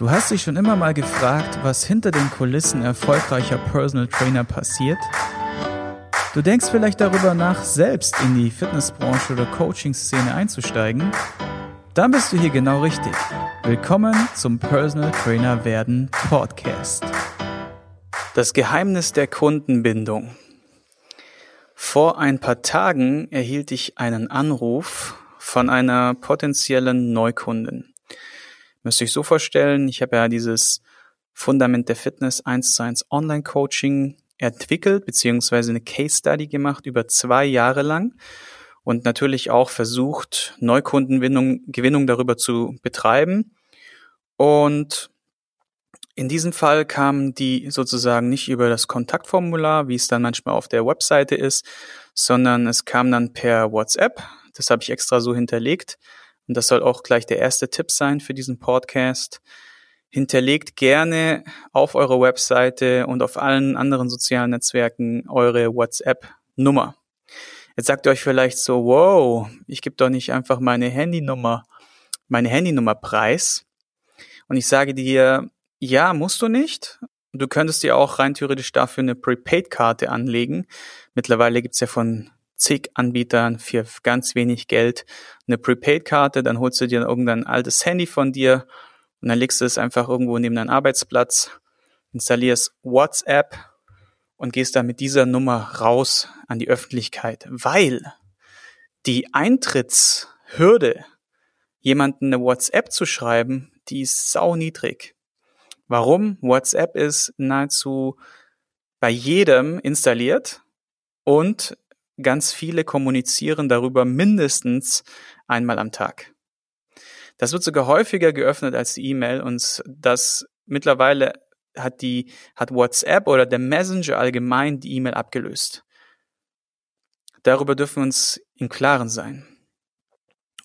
Du hast dich schon immer mal gefragt, was hinter den Kulissen erfolgreicher Personal Trainer passiert? Du denkst vielleicht darüber nach, selbst in die Fitnessbranche oder Coaching-Szene einzusteigen? Dann bist du hier genau richtig. Willkommen zum Personal Trainer werden Podcast. Das Geheimnis der Kundenbindung. Vor ein paar Tagen erhielt ich einen Anruf von einer potenziellen Neukundin. Müsst ihr euch so vorstellen, ich habe ja dieses Fundament der Fitness 1 zu 1 Online Coaching entwickelt, beziehungsweise eine Case Study gemacht über zwei Jahre lang und natürlich auch versucht, Neukundengewinnung Gewinnung darüber zu betreiben. Und in diesem Fall kamen die sozusagen nicht über das Kontaktformular, wie es dann manchmal auf der Webseite ist, sondern es kam dann per WhatsApp. Das habe ich extra so hinterlegt. Und das soll auch gleich der erste Tipp sein für diesen Podcast. Hinterlegt gerne auf eurer Webseite und auf allen anderen sozialen Netzwerken eure WhatsApp-Nummer. Jetzt sagt ihr euch vielleicht so, wow, ich gebe doch nicht einfach meine Handynummer, meine Handynummer preis. Und ich sage dir, ja, musst du nicht. Du könntest dir auch rein theoretisch dafür eine Prepaid-Karte anlegen. Mittlerweile gibt's ja von zig Anbietern für ganz wenig Geld eine Prepaid-Karte, dann holst du dir irgendein altes Handy von dir und dann legst du es einfach irgendwo neben deinen Arbeitsplatz, installierst WhatsApp und gehst dann mit dieser Nummer raus an die Öffentlichkeit, weil die Eintrittshürde, jemanden eine WhatsApp zu schreiben, die ist sau niedrig. Warum? WhatsApp ist nahezu bei jedem installiert und ganz viele kommunizieren darüber mindestens einmal am Tag. Das wird sogar häufiger geöffnet als die E-Mail und das mittlerweile hat die, hat WhatsApp oder der Messenger allgemein die E-Mail abgelöst. Darüber dürfen wir uns im Klaren sein.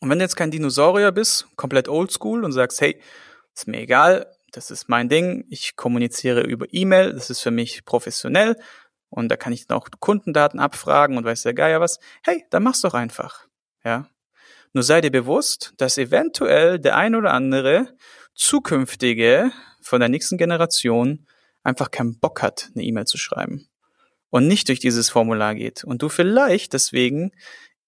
Und wenn du jetzt kein Dinosaurier bist, komplett oldschool und sagst, hey, ist mir egal, das ist mein Ding, ich kommuniziere über E-Mail, das ist für mich professionell, und da kann ich dann auch Kundendaten abfragen und weiß der Geier was. Hey, dann mach's doch einfach. Ja. Nur sei dir bewusst, dass eventuell der ein oder andere zukünftige von der nächsten Generation einfach keinen Bock hat, eine E-Mail zu schreiben und nicht durch dieses Formular geht und du vielleicht deswegen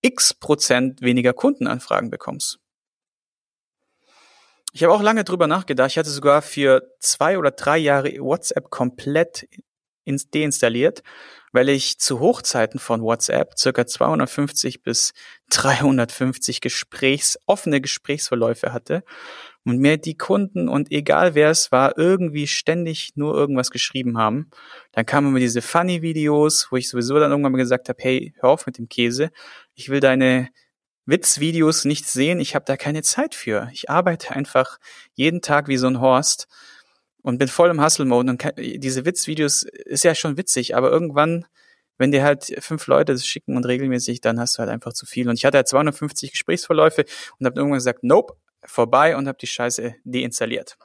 x Prozent weniger Kundenanfragen bekommst. Ich habe auch lange drüber nachgedacht. Ich hatte sogar für zwei oder drei Jahre WhatsApp komplett deinstalliert, weil ich zu Hochzeiten von WhatsApp circa 250 bis 350 Gesprächs, offene Gesprächsverläufe hatte und mir die Kunden und egal wer es war, irgendwie ständig nur irgendwas geschrieben haben. Dann kamen immer diese Funny-Videos, wo ich sowieso dann irgendwann mal gesagt habe, hey, hör auf mit dem Käse, ich will deine Witzvideos nicht sehen, ich habe da keine Zeit für. Ich arbeite einfach jeden Tag wie so ein Horst und bin voll im Hustle-Mode und kann, diese Witzvideos ist ja schon witzig, aber irgendwann, wenn dir halt fünf Leute das schicken und regelmäßig, dann hast du halt einfach zu viel. Und ich hatte halt 250 Gesprächsverläufe und habe irgendwann gesagt, nope, vorbei und habe die Scheiße deinstalliert.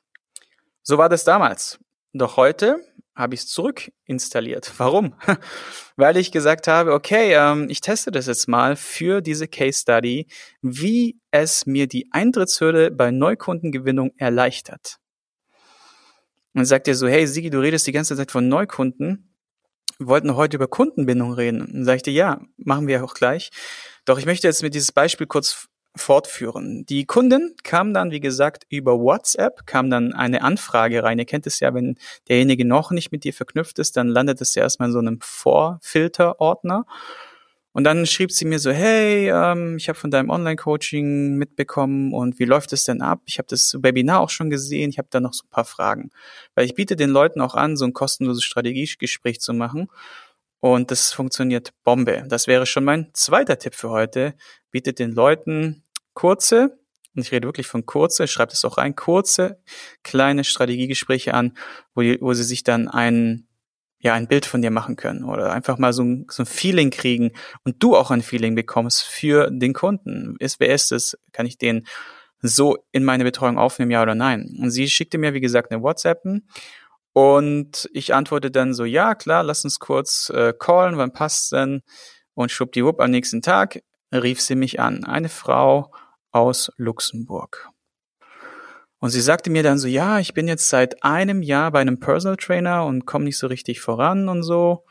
So war das damals. Doch heute habe ich es zurückinstalliert. Warum? Weil ich gesagt habe, okay, ähm, ich teste das jetzt mal für diese Case Study, wie es mir die Eintrittshürde bei Neukundengewinnung erleichtert. Und sagt er so, hey Sigi, du redest die ganze Zeit von Neukunden. Wir wollten heute über Kundenbindung reden. Und dann sage ich dir, ja, machen wir auch gleich. Doch ich möchte jetzt mit dieses Beispiel kurz fortführen. Die Kundin kam dann, wie gesagt, über WhatsApp, kam dann eine Anfrage rein. Ihr kennt es ja, wenn derjenige noch nicht mit dir verknüpft ist, dann landet es ja erstmal in so einem Vorfilterordner. Und dann schrieb sie mir so, hey, ähm, ich habe von deinem Online-Coaching mitbekommen und wie läuft es denn ab? Ich habe das Webinar auch schon gesehen, ich habe da noch so ein paar Fragen. Weil ich biete den Leuten auch an, so ein kostenloses Strategiegespräch zu machen. Und das funktioniert Bombe. Das wäre schon mein zweiter Tipp für heute. Bietet den Leuten kurze, und ich rede wirklich von kurze, schreibt es auch rein, kurze, kleine Strategiegespräche an, wo, die, wo sie sich dann einen ja ein Bild von dir machen können oder einfach mal so ein, so ein Feeling kriegen und du auch ein Feeling bekommst für den Kunden. Ist, wer ist es? Kann ich den so in meine Betreuung aufnehmen, ja oder nein? Und sie schickte mir, wie gesagt, eine WhatsApp und ich antworte dann so, ja, klar, lass uns kurz äh, callen, wann passt's denn? Und schwuppdiwupp am nächsten Tag rief sie mich an. Eine Frau aus Luxemburg. Und sie sagte mir dann so, ja, ich bin jetzt seit einem Jahr bei einem Personal Trainer und komme nicht so richtig voran und so.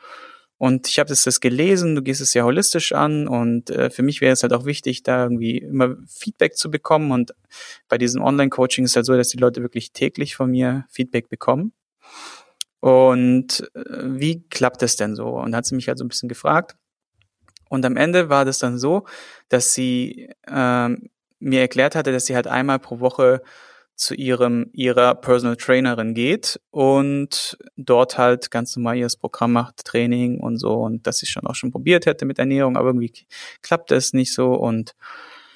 Und ich habe das, das gelesen, du gehst es ja holistisch an und äh, für mich wäre es halt auch wichtig, da irgendwie immer Feedback zu bekommen. Und bei diesem Online-Coaching ist halt so, dass die Leute wirklich täglich von mir Feedback bekommen. Und äh, wie klappt das denn so? Und hat sie mich halt so ein bisschen gefragt. Und am Ende war das dann so, dass sie ähm, mir erklärt hatte, dass sie halt einmal pro Woche zu ihrem ihrer Personal Trainerin geht und dort halt ganz normal ihr Programm macht, Training und so und dass sie schon auch schon probiert hätte mit Ernährung, aber irgendwie klappt es nicht so und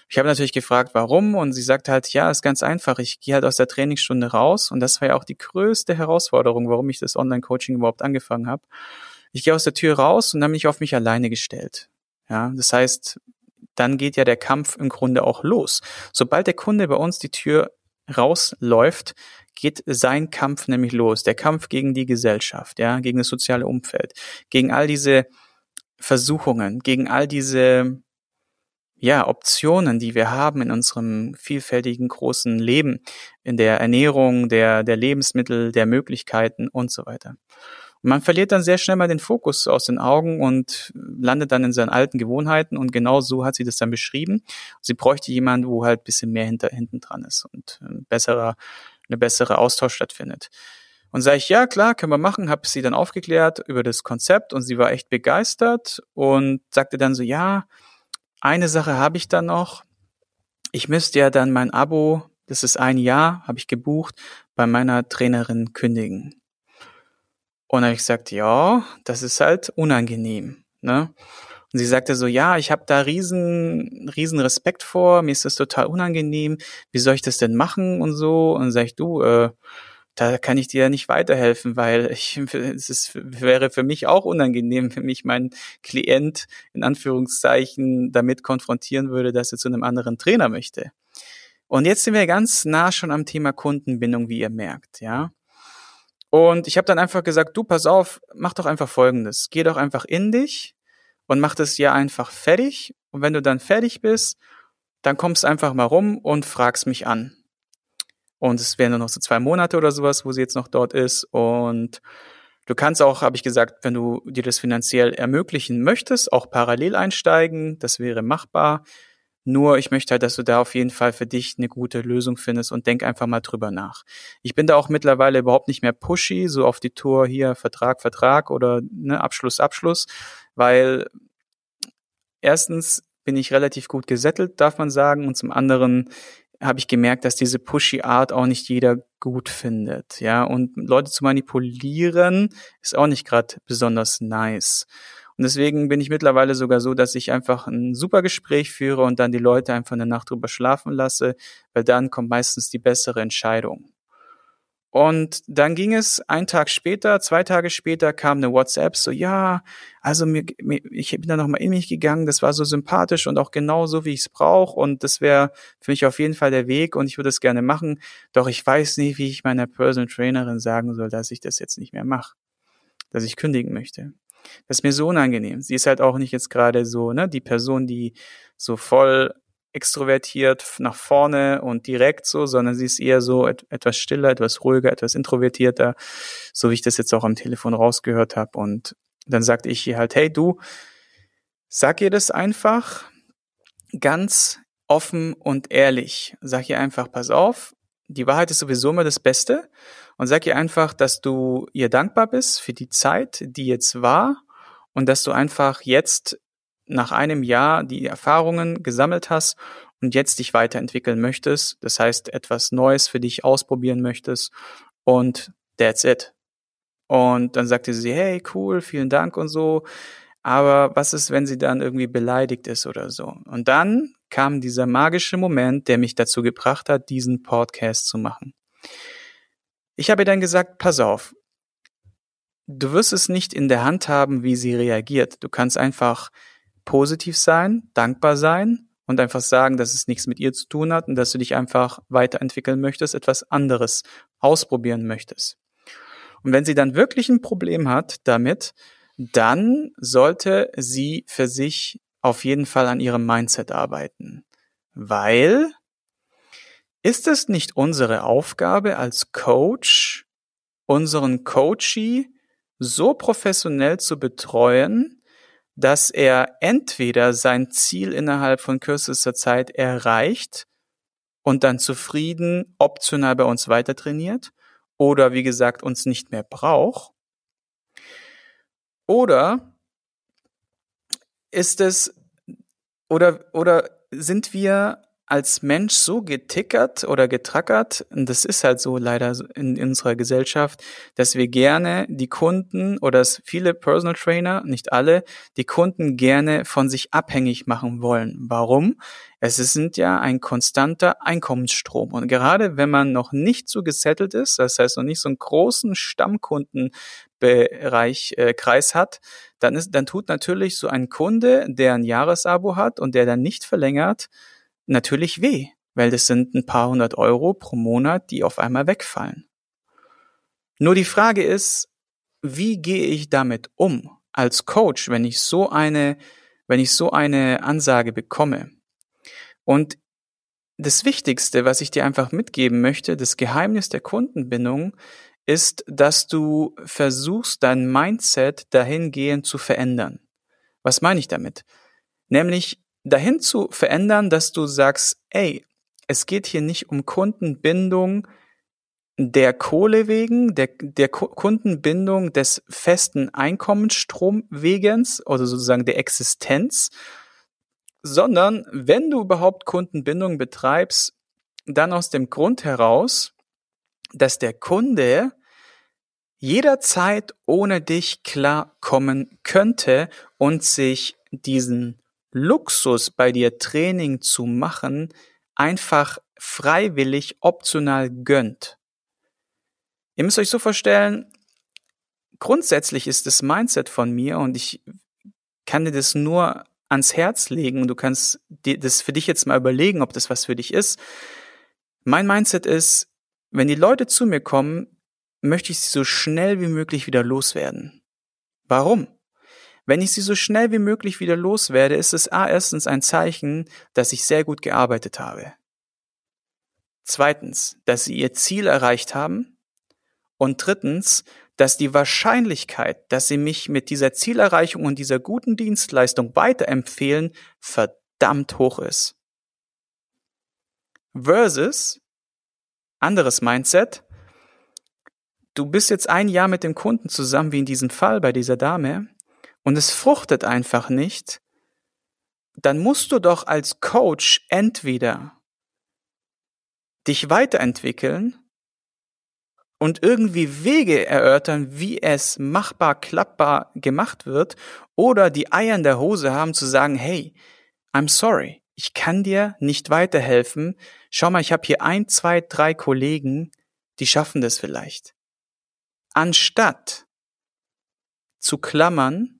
ich habe natürlich gefragt, warum und sie sagt halt, ja, ist ganz einfach, ich gehe halt aus der Trainingsstunde raus und das war ja auch die größte Herausforderung, warum ich das Online-Coaching überhaupt angefangen habe. Ich gehe aus der Tür raus und dann bin ich auf mich alleine gestellt. Ja, das heißt, dann geht ja der Kampf im Grunde auch los. Sobald der Kunde bei uns die Tür rausläuft, geht sein Kampf nämlich los. Der Kampf gegen die Gesellschaft, ja, gegen das soziale Umfeld, gegen all diese Versuchungen, gegen all diese ja, Optionen, die wir haben in unserem vielfältigen großen Leben, in der Ernährung, der, der Lebensmittel, der Möglichkeiten und so weiter. Man verliert dann sehr schnell mal den Fokus aus den Augen und landet dann in seinen alten Gewohnheiten und genau so hat sie das dann beschrieben. Sie bräuchte jemanden, wo halt bisschen mehr hinter, hinten dran ist und ein besserer, eine bessere Austausch stattfindet. Und sage ich, ja, klar, können wir machen, habe sie dann aufgeklärt über das Konzept und sie war echt begeistert und sagte dann so, ja, eine Sache habe ich dann noch. Ich müsste ja dann mein Abo, das ist ein Jahr, habe ich gebucht, bei meiner Trainerin kündigen. Und habe ich gesagt, ja, das ist halt unangenehm. Ne? Und sie sagte so, ja, ich habe da riesen, riesen Respekt vor, mir ist das total unangenehm, wie soll ich das denn machen und so? Und dann sag ich, du, äh, da kann ich dir ja nicht weiterhelfen, weil ich, es ist, wäre für mich auch unangenehm, wenn mich mein Klient in Anführungszeichen damit konfrontieren würde, dass er zu einem anderen Trainer möchte. Und jetzt sind wir ganz nah schon am Thema Kundenbindung, wie ihr merkt, ja. Und ich habe dann einfach gesagt, du, pass auf, mach doch einfach Folgendes. Geh doch einfach in dich und mach das ja einfach fertig. Und wenn du dann fertig bist, dann kommst einfach mal rum und fragst mich an. Und es wären nur noch so zwei Monate oder sowas, wo sie jetzt noch dort ist. Und du kannst auch, habe ich gesagt, wenn du dir das finanziell ermöglichen möchtest, auch parallel einsteigen. Das wäre machbar. Nur ich möchte halt, dass du da auf jeden Fall für dich eine gute Lösung findest und denk einfach mal drüber nach. Ich bin da auch mittlerweile überhaupt nicht mehr pushy, so auf die Tour hier Vertrag, Vertrag oder ne, Abschluss, Abschluss, weil erstens bin ich relativ gut gesettelt, darf man sagen, und zum anderen habe ich gemerkt, dass diese pushy Art auch nicht jeder gut findet, ja, und Leute zu manipulieren ist auch nicht gerade besonders nice. Und deswegen bin ich mittlerweile sogar so, dass ich einfach ein super Gespräch führe und dann die Leute einfach eine Nacht drüber schlafen lasse, weil dann kommt meistens die bessere Entscheidung. Und dann ging es ein Tag später, zwei Tage später kam eine WhatsApp so, ja, also mir, mir ich bin da nochmal in mich gegangen, das war so sympathisch und auch genau so, wie ich es brauche und das wäre für mich auf jeden Fall der Weg und ich würde es gerne machen, doch ich weiß nicht, wie ich meiner Personal Trainerin sagen soll, dass ich das jetzt nicht mehr mache, dass ich kündigen möchte. Das ist mir so unangenehm. Sie ist halt auch nicht jetzt gerade so, ne, die Person, die so voll extrovertiert nach vorne und direkt so, sondern sie ist eher so et etwas stiller, etwas ruhiger, etwas introvertierter, so wie ich das jetzt auch am Telefon rausgehört habe. Und dann sagte ich ihr halt, hey du, sag ihr das einfach ganz offen und ehrlich. Sag ihr einfach, pass auf, die Wahrheit ist sowieso immer das Beste und sag ihr einfach, dass du ihr dankbar bist für die Zeit, die jetzt war und dass du einfach jetzt nach einem Jahr die Erfahrungen gesammelt hast und jetzt dich weiterentwickeln möchtest. Das heißt, etwas Neues für dich ausprobieren möchtest und that's it. Und dann sagte sie, hey, cool, vielen Dank und so. Aber was ist, wenn sie dann irgendwie beleidigt ist oder so? Und dann kam dieser magische Moment, der mich dazu gebracht hat, diesen Podcast zu machen. Ich habe dann gesagt, pass auf, du wirst es nicht in der Hand haben, wie sie reagiert. Du kannst einfach positiv sein, dankbar sein und einfach sagen, dass es nichts mit ihr zu tun hat und dass du dich einfach weiterentwickeln möchtest, etwas anderes ausprobieren möchtest. Und wenn sie dann wirklich ein Problem hat damit, dann sollte sie für sich auf jeden Fall an ihrem Mindset arbeiten. Weil ist es nicht unsere Aufgabe als Coach, unseren Coachee so professionell zu betreuen, dass er entweder sein Ziel innerhalb von kürzester Zeit erreicht und dann zufrieden optional bei uns weiter trainiert oder wie gesagt uns nicht mehr braucht oder ist es oder oder sind wir als Mensch so getickert oder getrackert, und das ist halt so leider in, unserer Gesellschaft, dass wir gerne die Kunden oder dass viele Personal Trainer, nicht alle, die Kunden gerne von sich abhängig machen wollen. Warum? Es sind ja ein konstanter Einkommensstrom. Und gerade wenn man noch nicht so gesettelt ist, das heißt noch nicht so einen großen Stammkundenbereich, äh, Kreis hat, dann ist, dann tut natürlich so ein Kunde, der ein Jahresabo hat und der dann nicht verlängert, natürlich weh, weil das sind ein paar hundert Euro pro Monat, die auf einmal wegfallen. Nur die Frage ist, wie gehe ich damit um als Coach, wenn ich so eine, wenn ich so eine Ansage bekomme? Und das Wichtigste, was ich dir einfach mitgeben möchte, das Geheimnis der Kundenbindung, ist, dass du versuchst, dein Mindset dahingehend zu verändern. Was meine ich damit? Nämlich, dahin zu verändern, dass du sagst, ey, es geht hier nicht um Kundenbindung der Kohle wegen, der, der Kundenbindung des festen Einkommensstromwegens oder sozusagen der Existenz, sondern wenn du überhaupt Kundenbindung betreibst, dann aus dem Grund heraus, dass der Kunde jederzeit ohne dich klarkommen könnte und sich diesen Luxus bei dir Training zu machen, einfach freiwillig optional gönnt. Ihr müsst euch so vorstellen, grundsätzlich ist das Mindset von mir und ich kann dir das nur ans Herz legen und du kannst dir das für dich jetzt mal überlegen, ob das was für dich ist. Mein Mindset ist, wenn die Leute zu mir kommen, möchte ich sie so schnell wie möglich wieder loswerden. Warum? Wenn ich sie so schnell wie möglich wieder loswerde, ist es A erstens ein Zeichen, dass ich sehr gut gearbeitet habe. Zweitens, dass sie ihr Ziel erreicht haben. Und drittens, dass die Wahrscheinlichkeit, dass sie mich mit dieser Zielerreichung und dieser guten Dienstleistung weiterempfehlen, verdammt hoch ist. Versus anderes Mindset. Du bist jetzt ein Jahr mit dem Kunden zusammen, wie in diesem Fall bei dieser Dame, und es fruchtet einfach nicht, dann musst du doch als Coach entweder dich weiterentwickeln und irgendwie Wege erörtern, wie es machbar, klappbar gemacht wird, oder die Eier in der Hose haben zu sagen, hey, I'm sorry, ich kann dir nicht weiterhelfen. Schau mal, ich habe hier ein, zwei, drei Kollegen, die schaffen das vielleicht. Anstatt zu klammern,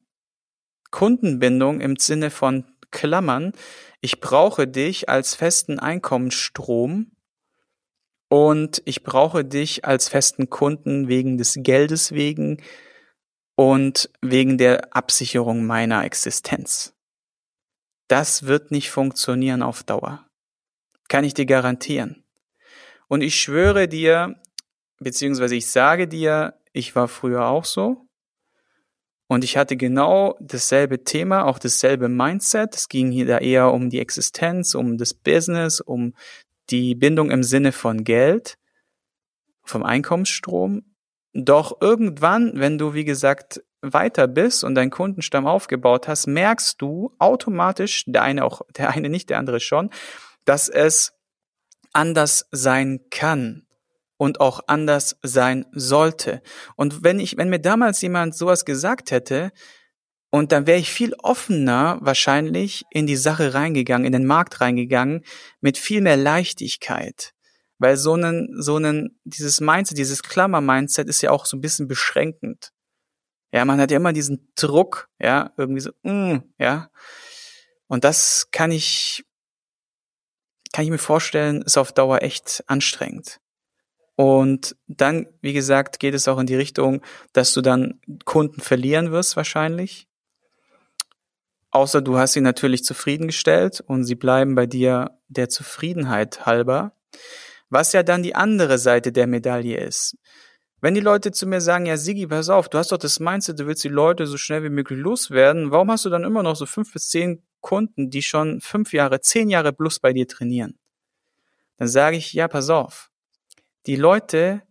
Kundenbindung im Sinne von Klammern. Ich brauche dich als festen Einkommensstrom und ich brauche dich als festen Kunden wegen des Geldes wegen und wegen der Absicherung meiner Existenz. Das wird nicht funktionieren auf Dauer. Kann ich dir garantieren. Und ich schwöre dir, beziehungsweise ich sage dir, ich war früher auch so. Und ich hatte genau dasselbe Thema, auch dasselbe Mindset. Es ging hier da eher um die Existenz, um das Business, um die Bindung im Sinne von Geld, vom Einkommensstrom. Doch irgendwann, wenn du, wie gesagt, weiter bist und deinen Kundenstamm aufgebaut hast, merkst du automatisch, der eine auch, der eine nicht, der andere schon, dass es anders sein kann und auch anders sein sollte. Und wenn ich, wenn mir damals jemand sowas gesagt hätte, und dann wäre ich viel offener wahrscheinlich in die Sache reingegangen, in den Markt reingegangen, mit viel mehr Leichtigkeit. Weil so einen, so einen, dieses Mindset, dieses Klammer-Mindset ist ja auch so ein bisschen beschränkend. Ja, man hat ja immer diesen Druck, ja, irgendwie so, mm, ja. Und das kann ich, kann ich mir vorstellen, ist auf Dauer echt anstrengend. Und dann, wie gesagt, geht es auch in die Richtung, dass du dann Kunden verlieren wirst wahrscheinlich. Außer du hast sie natürlich zufriedengestellt und sie bleiben bei dir der Zufriedenheit halber. Was ja dann die andere Seite der Medaille ist. Wenn die Leute zu mir sagen, ja, Sigi, pass auf, du hast doch das Mindset, du willst die Leute so schnell wie möglich loswerden, warum hast du dann immer noch so fünf bis zehn Kunden, die schon fünf Jahre, zehn Jahre plus bei dir trainieren? Dann sage ich, ja, pass auf. Die Leute,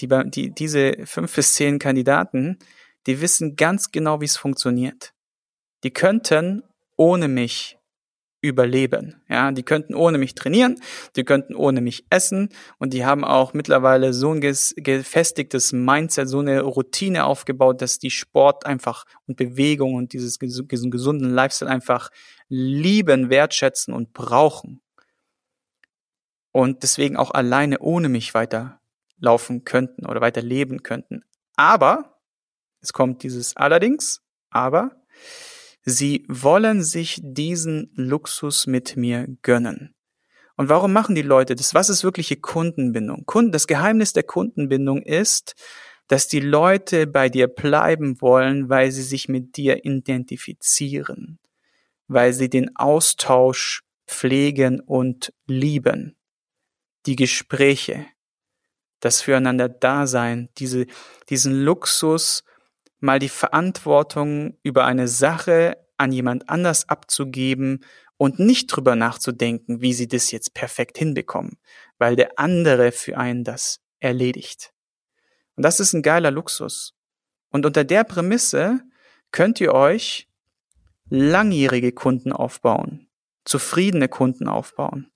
die, die, diese fünf bis zehn Kandidaten, die wissen ganz genau, wie es funktioniert. Die könnten ohne mich überleben. Ja, die könnten ohne mich trainieren, die könnten ohne mich essen und die haben auch mittlerweile so ein gefestigtes Mindset, so eine Routine aufgebaut, dass die Sport einfach und Bewegung und dieses diesen gesunden Lifestyle einfach lieben, wertschätzen und brauchen. Und deswegen auch alleine ohne mich weiterlaufen könnten oder weiter leben könnten. Aber, es kommt dieses allerdings, aber Sie wollen sich diesen Luxus mit mir gönnen. Und warum machen die Leute das? Was ist wirkliche Kundenbindung? Das Geheimnis der Kundenbindung ist, dass die Leute bei dir bleiben wollen, weil sie sich mit dir identifizieren, weil sie den Austausch pflegen und lieben, die Gespräche, das Füreinander-Dasein, diese, diesen Luxus mal die Verantwortung über eine Sache an jemand anders abzugeben und nicht drüber nachzudenken, wie sie das jetzt perfekt hinbekommen, weil der andere für einen das erledigt. Und das ist ein geiler Luxus. Und unter der Prämisse könnt ihr euch langjährige Kunden aufbauen, zufriedene Kunden aufbauen.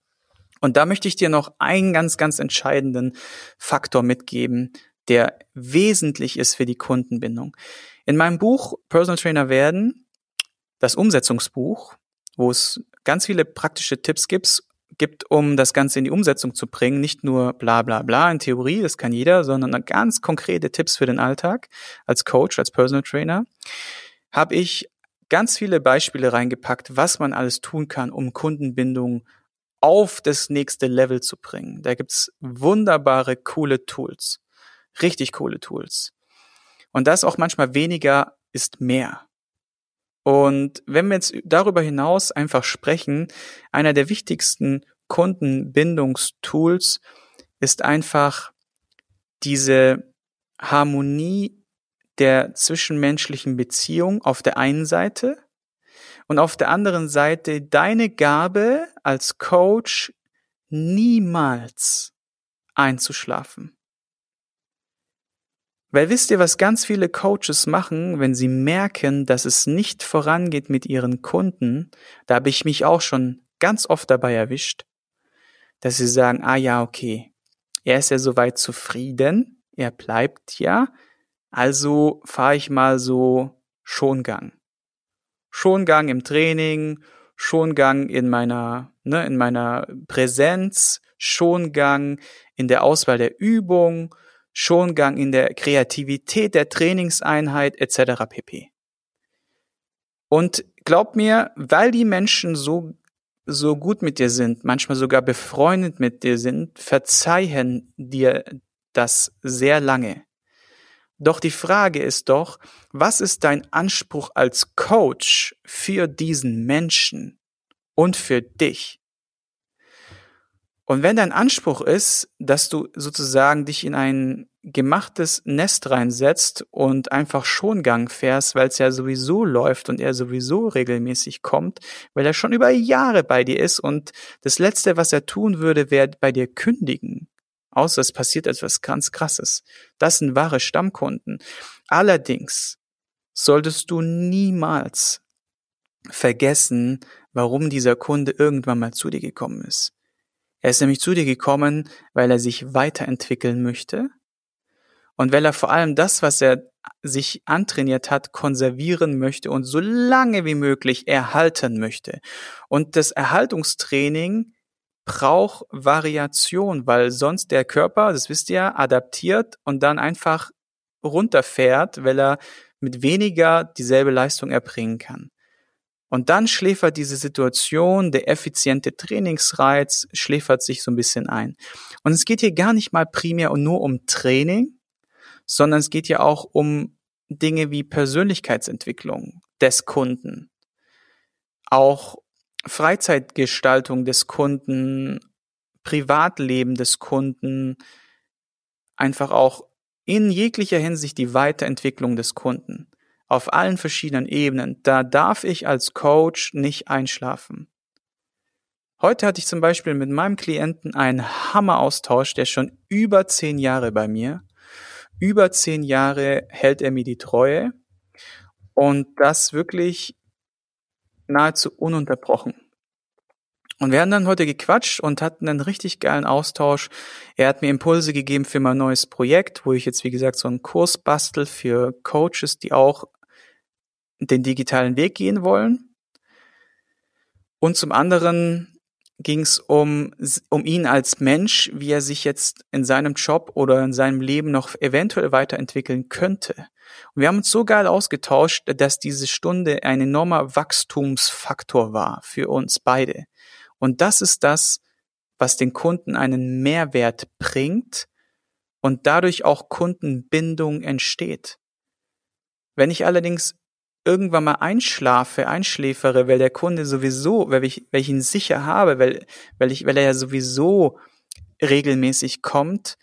Und da möchte ich dir noch einen ganz, ganz entscheidenden Faktor mitgeben, der wesentlich ist für die Kundenbindung. In meinem Buch Personal Trainer werden, das Umsetzungsbuch, wo es ganz viele praktische Tipps gibt, gibt, um das Ganze in die Umsetzung zu bringen. Nicht nur bla bla bla in Theorie, das kann jeder, sondern ganz konkrete Tipps für den Alltag als Coach, als Personal Trainer, habe ich ganz viele Beispiele reingepackt, was man alles tun kann, um Kundenbindung auf das nächste Level zu bringen. Da gibt's wunderbare, coole Tools. Richtig coole Tools. Und das auch manchmal weniger ist mehr. Und wenn wir jetzt darüber hinaus einfach sprechen, einer der wichtigsten Kundenbindungstools ist einfach diese Harmonie der zwischenmenschlichen Beziehung auf der einen Seite und auf der anderen Seite deine Gabe als Coach niemals einzuschlafen. Weil wisst ihr, was ganz viele Coaches machen, wenn sie merken, dass es nicht vorangeht mit ihren Kunden? Da habe ich mich auch schon ganz oft dabei erwischt, dass sie sagen, ah ja, okay, er ist ja soweit zufrieden, er bleibt ja, also fahre ich mal so Schongang. Schongang im Training, Schongang in meiner, ne, in meiner Präsenz, Schongang in der Auswahl der Übung, Schongang in der Kreativität der Trainingseinheit etc. pp. Und glaub mir, weil die Menschen so so gut mit dir sind, manchmal sogar befreundet mit dir sind, verzeihen dir das sehr lange. Doch die Frage ist doch, was ist dein Anspruch als Coach für diesen Menschen und für dich? Und wenn dein Anspruch ist, dass du sozusagen dich in ein gemachtes Nest reinsetzt und einfach Schongang fährst, weil es ja sowieso läuft und er sowieso regelmäßig kommt, weil er schon über Jahre bei dir ist und das Letzte, was er tun würde, wäre bei dir kündigen. Außer es passiert etwas ganz Krasses. Das sind wahre Stammkunden. Allerdings solltest du niemals vergessen, warum dieser Kunde irgendwann mal zu dir gekommen ist. Er ist nämlich zu dir gekommen, weil er sich weiterentwickeln möchte und weil er vor allem das, was er sich antrainiert hat, konservieren möchte und so lange wie möglich erhalten möchte. Und das Erhaltungstraining braucht Variation, weil sonst der Körper, das wisst ihr, adaptiert und dann einfach runterfährt, weil er mit weniger dieselbe Leistung erbringen kann. Und dann schläfert diese Situation, der effiziente Trainingsreiz schläfert sich so ein bisschen ein. Und es geht hier gar nicht mal primär und nur um Training, sondern es geht ja auch um Dinge wie Persönlichkeitsentwicklung des Kunden, auch Freizeitgestaltung des Kunden, Privatleben des Kunden, einfach auch in jeglicher Hinsicht die Weiterentwicklung des Kunden auf allen verschiedenen Ebenen. Da darf ich als Coach nicht einschlafen. Heute hatte ich zum Beispiel mit meinem Klienten einen Hammeraustausch, der schon über zehn Jahre bei mir. Über zehn Jahre hält er mir die Treue und das wirklich nahezu ununterbrochen. Und wir haben dann heute gequatscht und hatten einen richtig geilen Austausch. Er hat mir Impulse gegeben für mein neues Projekt, wo ich jetzt, wie gesagt, so einen Kurs bastel für Coaches, die auch den digitalen Weg gehen wollen. Und zum anderen ging es um, um ihn als Mensch, wie er sich jetzt in seinem Job oder in seinem Leben noch eventuell weiterentwickeln könnte. Und wir haben uns so geil ausgetauscht, dass diese Stunde ein enormer Wachstumsfaktor war für uns beide. Und das ist das, was den Kunden einen Mehrwert bringt und dadurch auch Kundenbindung entsteht. Wenn ich allerdings irgendwann mal einschlafe, einschläfere, weil der Kunde sowieso, weil ich, weil ich ihn sicher habe, weil, weil ich, weil er ja sowieso regelmäßig kommt,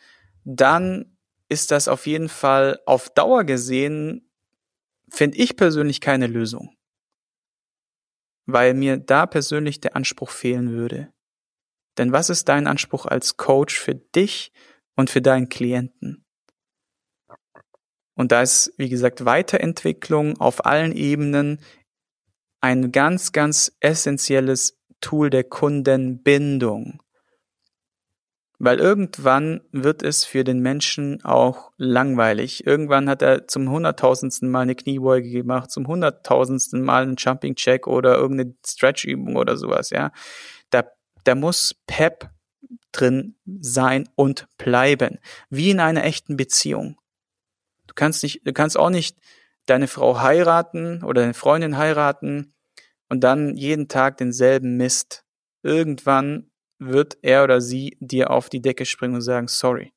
dann ist das auf jeden Fall auf Dauer gesehen, finde ich persönlich keine Lösung. Weil mir da persönlich der Anspruch fehlen würde. Denn was ist dein Anspruch als Coach für dich und für deinen Klienten? Und da ist, wie gesagt, Weiterentwicklung auf allen Ebenen ein ganz, ganz essentielles Tool der Kundenbindung. Weil irgendwann wird es für den Menschen auch langweilig. Irgendwann hat er zum hunderttausendsten Mal eine Kniebeuge gemacht, zum hunderttausendsten Mal einen Jumping Check oder irgendeine Stretch-Übung oder sowas, ja. Da, da muss Pep drin sein und bleiben. Wie in einer echten Beziehung. Du kannst nicht, du kannst auch nicht deine Frau heiraten oder deine Freundin heiraten und dann jeden Tag denselben Mist. Irgendwann wird er oder sie dir auf die Decke springen und sagen, sorry,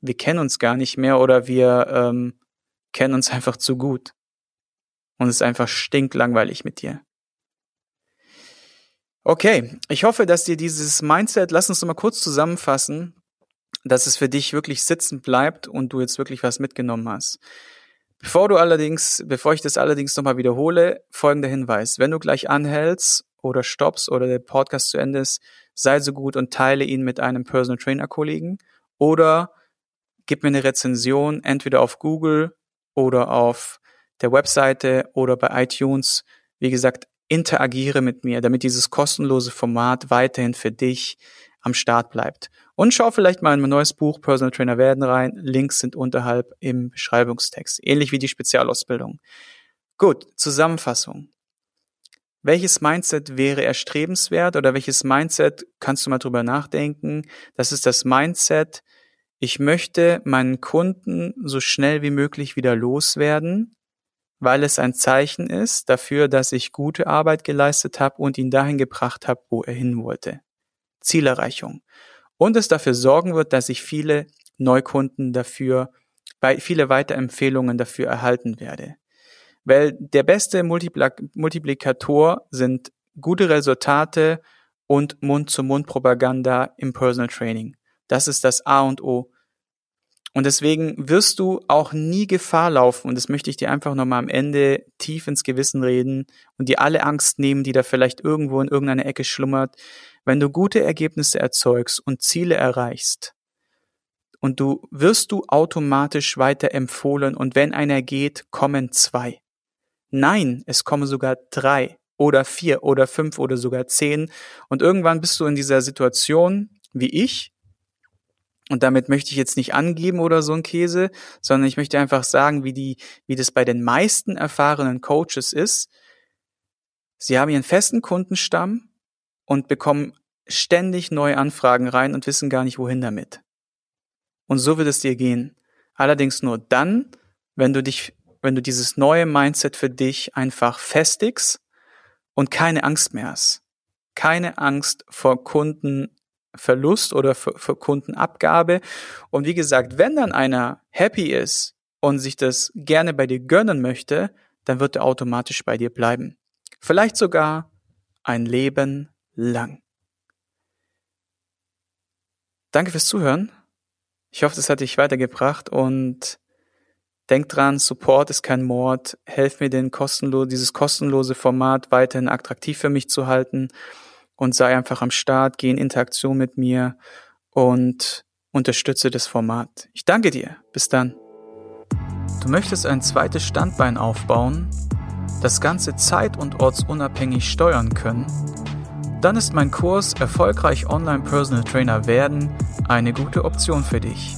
wir kennen uns gar nicht mehr oder wir ähm, kennen uns einfach zu gut. Und es ist einfach stinklangweilig mit dir. Okay, ich hoffe, dass dir dieses Mindset, lass uns noch mal kurz zusammenfassen, dass es für dich wirklich sitzen bleibt und du jetzt wirklich was mitgenommen hast. Bevor du allerdings, bevor ich das allerdings nochmal wiederhole, folgender Hinweis. Wenn du gleich anhältst oder stoppst oder der Podcast zu Ende ist, sei so gut und teile ihn mit einem Personal Trainer Kollegen oder gib mir eine Rezension entweder auf Google oder auf der Webseite oder bei iTunes. Wie gesagt, interagiere mit mir, damit dieses kostenlose Format weiterhin für dich am Start bleibt. Und schau vielleicht mal in mein neues Buch Personal Trainer werden rein. Links sind unterhalb im Beschreibungstext. Ähnlich wie die Spezialausbildung. Gut, Zusammenfassung. Welches Mindset wäre erstrebenswert oder welches Mindset kannst du mal drüber nachdenken? Das ist das Mindset, ich möchte meinen Kunden so schnell wie möglich wieder loswerden, weil es ein Zeichen ist dafür, dass ich gute Arbeit geleistet habe und ihn dahin gebracht habe, wo er hin wollte. Zielerreichung und es dafür sorgen wird, dass ich viele Neukunden dafür, viele Weiterempfehlungen dafür erhalten werde. Weil der beste Multiplikator sind gute Resultate und Mund-zu-Mund-Propaganda im Personal Training. Das ist das A und O. Und deswegen wirst du auch nie Gefahr laufen, und das möchte ich dir einfach nochmal am Ende tief ins Gewissen reden und dir alle Angst nehmen, die da vielleicht irgendwo in irgendeiner Ecke schlummert, wenn du gute Ergebnisse erzeugst und Ziele erreichst, und du wirst du automatisch weiter empfohlen und wenn einer geht, kommen zwei. Nein, es kommen sogar drei oder vier oder fünf oder sogar zehn und irgendwann bist du in dieser Situation wie ich und damit möchte ich jetzt nicht angeben oder so ein Käse, sondern ich möchte einfach sagen, wie die, wie das bei den meisten erfahrenen Coaches ist. Sie haben ihren festen Kundenstamm und bekommen ständig neue Anfragen rein und wissen gar nicht, wohin damit. Und so wird es dir gehen. Allerdings nur dann, wenn du dich, wenn du dieses neue Mindset für dich einfach festigst und keine Angst mehr hast. Keine Angst vor Kundenverlust oder für Kundenabgabe. Und wie gesagt, wenn dann einer happy ist und sich das gerne bei dir gönnen möchte, dann wird er automatisch bei dir bleiben. Vielleicht sogar ein Leben lang. Danke fürs Zuhören. Ich hoffe, das hat dich weitergebracht und denk dran, Support ist kein Mord. Helf mir, den kostenlo dieses kostenlose Format weiterhin attraktiv für mich zu halten und sei einfach am Start, geh in Interaktion mit mir und unterstütze das Format. Ich danke dir. Bis dann. Du möchtest ein zweites Standbein aufbauen, das Ganze zeit- und ortsunabhängig steuern können? Dann ist mein Kurs Erfolgreich Online Personal Trainer werden eine gute Option für dich.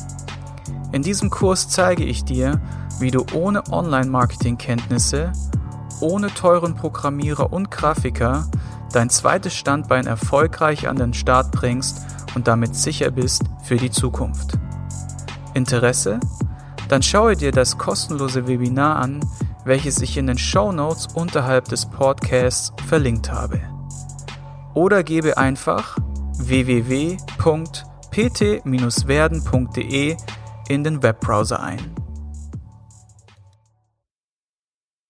In diesem Kurs zeige ich dir, wie du ohne Online-Marketing-Kenntnisse, ohne teuren Programmierer und Grafiker dein zweites Standbein erfolgreich an den Start bringst und damit sicher bist für die Zukunft. Interesse? Dann schaue dir das kostenlose Webinar an, welches ich in den Show Notes unterhalb des Podcasts verlinkt habe. Oder gebe einfach www.pt-werden.de in den Webbrowser ein.